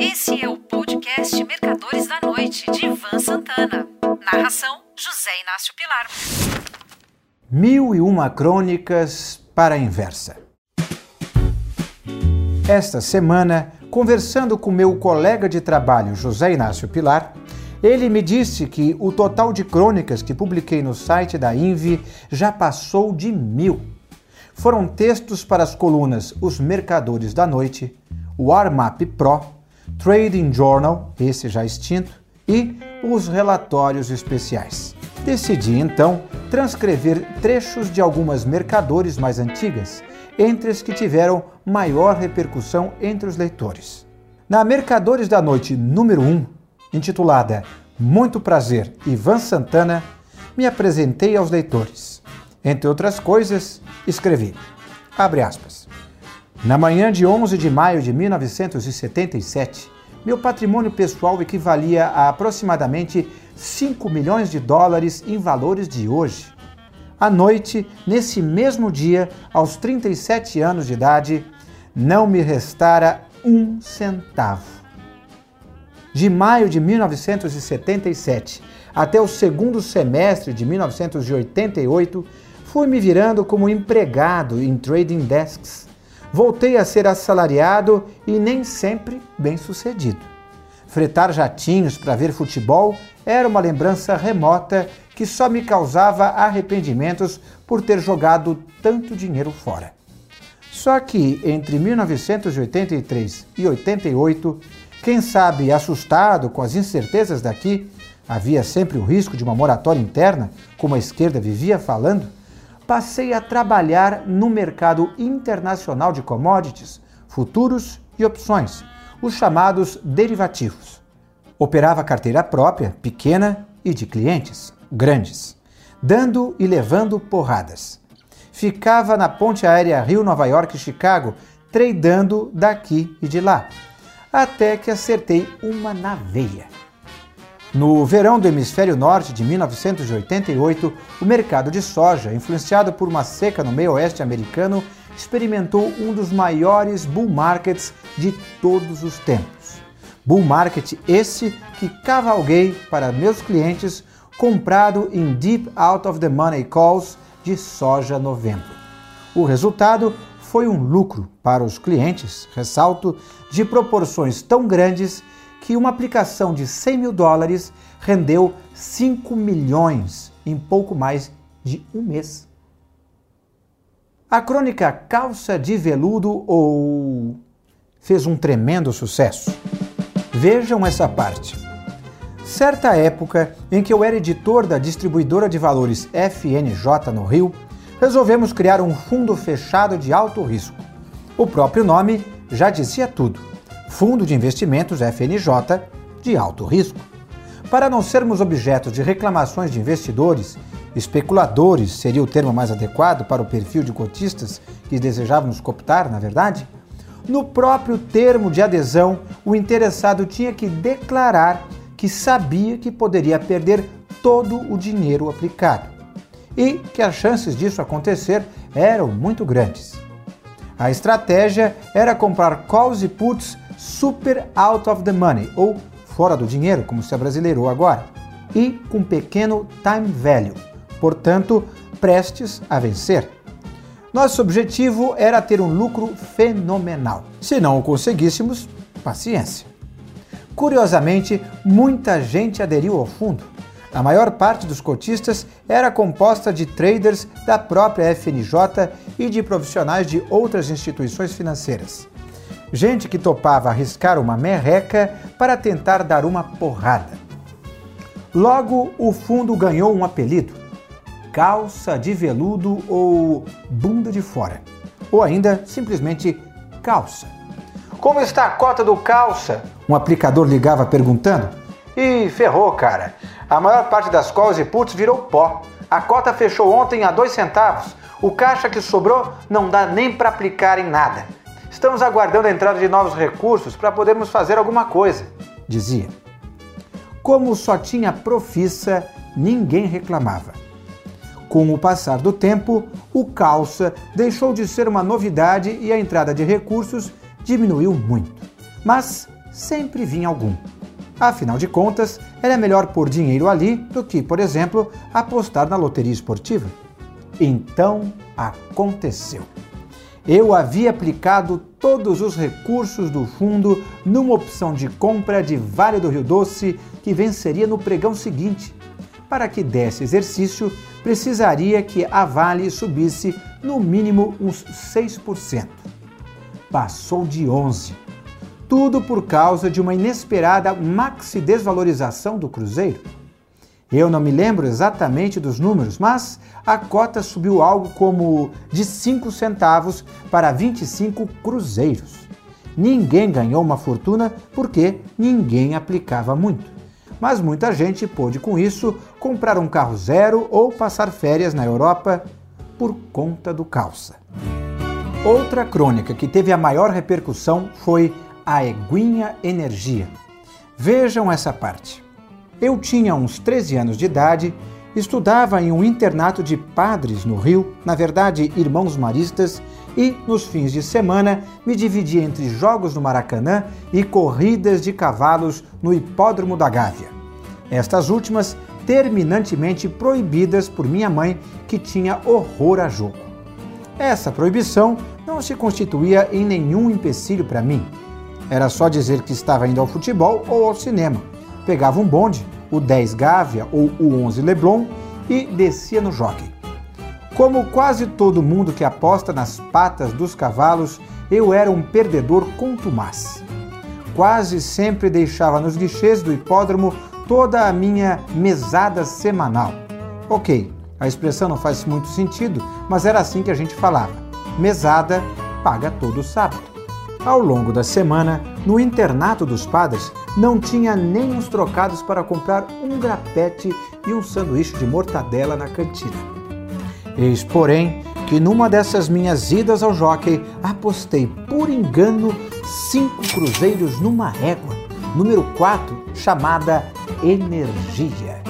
Esse é o podcast Mercadores da Noite, de Ivan Santana. Narração: José Inácio Pilar. Mil e uma crônicas para a inversa. Esta semana, conversando com meu colega de trabalho, José Inácio Pilar, ele me disse que o total de crônicas que publiquei no site da Invi já passou de mil. Foram textos para as colunas Os Mercadores da Noite, Warm-Up Pro, Trading Journal, esse já extinto, e os relatórios especiais. Decidi então transcrever trechos de algumas mercadores mais antigas, entre as que tiveram maior repercussão entre os leitores. Na Mercadores da Noite número 1, intitulada Muito Prazer, Ivan Santana, me apresentei aos leitores. Entre outras coisas, escrevi, abre aspas, na manhã de 11 de maio de 1977, meu patrimônio pessoal equivalia a aproximadamente 5 milhões de dólares em valores de hoje. À noite, nesse mesmo dia, aos 37 anos de idade, não me restara um centavo. De maio de 1977 até o segundo semestre de 1988, fui me virando como empregado em trading desks. Voltei a ser assalariado e nem sempre bem sucedido. Fretar jatinhos para ver futebol era uma lembrança remota que só me causava arrependimentos por ter jogado tanto dinheiro fora. Só que entre 1983 e 88, quem sabe assustado com as incertezas daqui, havia sempre o risco de uma moratória interna, como a esquerda vivia falando, passei a trabalhar no mercado internacional de commodities, futuros e opções, os chamados derivativos. Operava carteira própria, pequena e de clientes grandes, dando e levando porradas. Ficava na ponte aérea Rio-Nova York-Chicago, tradando daqui e de lá até que acertei uma na veia. No verão do hemisfério norte de 1988, o mercado de soja, influenciado por uma seca no meio oeste americano, experimentou um dos maiores bull markets de todos os tempos. Bull market esse que cavalguei para meus clientes comprado em deep out of the money calls de soja novembro. O resultado foi um lucro para os clientes, ressalto, de proporções tão grandes que uma aplicação de 100 mil dólares rendeu 5 milhões em pouco mais de um mês. A crônica Calça de Veludo ou fez um tremendo sucesso. Vejam essa parte. Certa época em que eu era editor da distribuidora de valores FNJ no Rio, resolvemos criar um fundo fechado de alto risco. O próprio nome já dizia tudo: Fundo de Investimentos FNJ de alto risco. Para não sermos objetos de reclamações de investidores, especuladores seria o termo mais adequado para o perfil de cotistas que desejávamos cooptar, na verdade, no próprio termo de adesão, o interessado tinha que declarar que sabia que poderia perder todo o dinheiro aplicado e que as chances disso acontecer eram muito grandes. A estratégia era comprar calls e puts super out of the money, ou fora do dinheiro, como se abrasileirou agora, e com pequeno time value, portanto, prestes a vencer. Nosso objetivo era ter um lucro fenomenal. Se não o conseguíssemos, paciência. Curiosamente, muita gente aderiu ao fundo. A maior parte dos cotistas era composta de traders da própria FNJ e de profissionais de outras instituições financeiras. Gente que topava arriscar uma merreca para tentar dar uma porrada. Logo, o fundo ganhou um apelido: calça de veludo ou bunda de fora, ou ainda simplesmente calça. Como está a cota do calça? Um aplicador ligava perguntando. E ferrou, cara. A maior parte das calls e puts virou pó. A cota fechou ontem a dois centavos. O caixa que sobrou não dá nem para aplicar em nada. Estamos aguardando a entrada de novos recursos para podermos fazer alguma coisa, dizia. Como só tinha profissa, ninguém reclamava. Com o passar do tempo, o calça deixou de ser uma novidade e a entrada de recursos diminuiu muito. Mas sempre vinha algum. Afinal de contas, era melhor pôr dinheiro ali do que, por exemplo, apostar na loteria esportiva. Então aconteceu. Eu havia aplicado todos os recursos do fundo numa opção de compra de Vale do Rio Doce que venceria no pregão seguinte. Para que desse exercício, precisaria que a Vale subisse no mínimo uns 6%. Passou de 11%. Tudo por causa de uma inesperada maxi desvalorização do Cruzeiro. Eu não me lembro exatamente dos números, mas a cota subiu algo como de 5 centavos para 25 cruzeiros. Ninguém ganhou uma fortuna porque ninguém aplicava muito. Mas muita gente pôde, com isso, comprar um carro zero ou passar férias na Europa por conta do calça. Outra crônica que teve a maior repercussão foi a Eguinha Energia. Vejam essa parte. Eu tinha uns 13 anos de idade, estudava em um internato de padres no Rio, na verdade, irmãos maristas, e nos fins de semana me dividia entre jogos no Maracanã e corridas de cavalos no Hipódromo da Gávea. Estas últimas terminantemente proibidas por minha mãe, que tinha horror a jogo. Essa proibição não se constituía em nenhum empecilho para mim. Era só dizer que estava indo ao futebol ou ao cinema pegava um bonde, o 10 Gávea ou o 11 Leblon, e descia no jockey. Como quase todo mundo que aposta nas patas dos cavalos, eu era um perdedor contumaz. Quase sempre deixava nos guichês do hipódromo toda a minha mesada semanal. Ok, a expressão não faz muito sentido, mas era assim que a gente falava. Mesada paga todo sábado. Ao longo da semana, no internato dos padres, não tinha nem uns trocados para comprar um grapete e um sanduíche de mortadela na cantina. Eis, porém, que numa dessas minhas idas ao jockey, apostei por engano cinco cruzeiros numa régua, número 4, chamada Energia.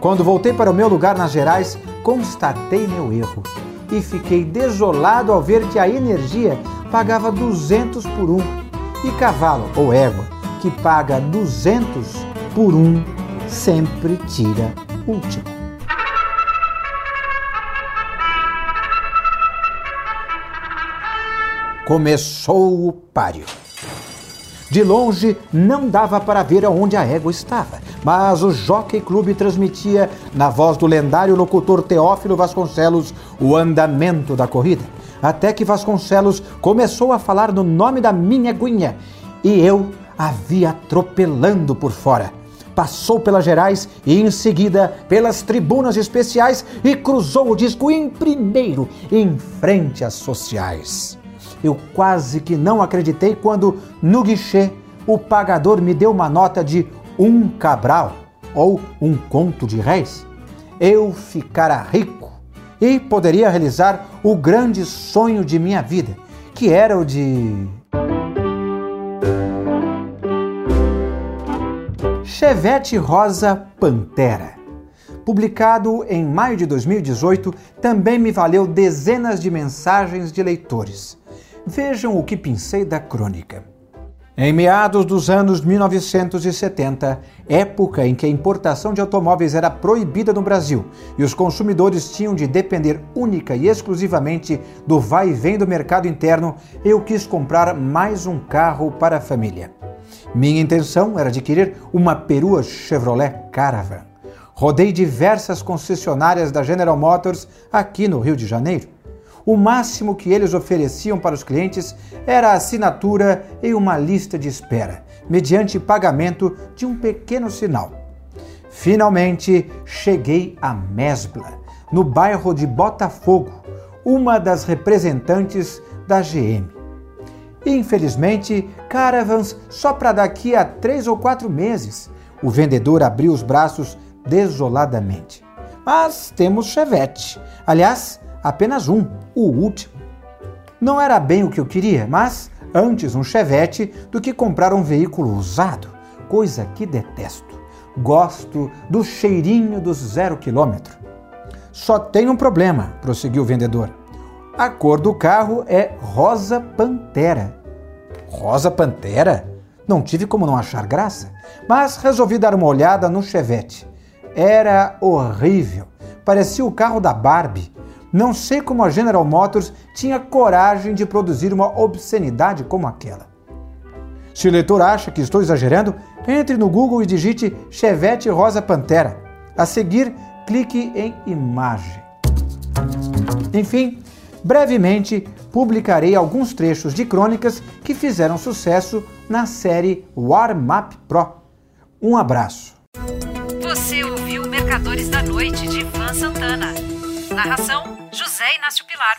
Quando voltei para o meu lugar nas Gerais, constatei meu erro e fiquei desolado ao ver que a energia pagava 200 por um e cavalo ou égua que paga 200 por um sempre tira último. Começou o páreo. De longe não dava para ver aonde a égua estava, mas o Jockey Clube transmitia, na voz do lendário locutor Teófilo Vasconcelos, o andamento da corrida. Até que Vasconcelos começou a falar no nome da minha guinha e eu a via atropelando por fora. Passou pelas gerais e em seguida pelas tribunas especiais e cruzou o disco em primeiro, em frente às sociais. Eu quase que não acreditei quando, no guichê, o pagador me deu uma nota de um cabral ou um conto de réis. Eu ficara rico e poderia realizar o grande sonho de minha vida, que era o de. Chevette Rosa Pantera. Publicado em maio de 2018, também me valeu dezenas de mensagens de leitores. Vejam o que pensei da crônica. Em meados dos anos 1970, época em que a importação de automóveis era proibida no Brasil e os consumidores tinham de depender única e exclusivamente do vai e vem do mercado interno, eu quis comprar mais um carro para a família. Minha intenção era adquirir uma perua Chevrolet Caravan. Rodei diversas concessionárias da General Motors aqui no Rio de Janeiro o máximo que eles ofereciam para os clientes era a assinatura em uma lista de espera, mediante pagamento de um pequeno sinal. Finalmente cheguei a Mesbla, no bairro de Botafogo, uma das representantes da GM. Infelizmente, caravans só para daqui a três ou quatro meses. O vendedor abriu os braços desoladamente. Mas temos Chevette. Aliás, apenas um, o último. Não era bem o que eu queria, mas antes um Chevette do que comprar um veículo usado, coisa que detesto. Gosto do cheirinho do zero quilômetro. Só tem um problema, prosseguiu o vendedor. A cor do carro é rosa pantera. Rosa pantera? Não tive como não achar graça, mas resolvi dar uma olhada no Chevette. Era horrível. Parecia o carro da Barbie. Não sei como a General Motors tinha coragem de produzir uma obscenidade como aquela. Se o leitor acha que estou exagerando, entre no Google e digite Chevette Rosa Pantera. A seguir, clique em Imagem. Enfim, brevemente publicarei alguns trechos de crônicas que fizeram sucesso na série Warm Up Pro. Um abraço. Você ouviu Mercadores da Noite de Ivan Santana. Narração: José Inácio Pilar.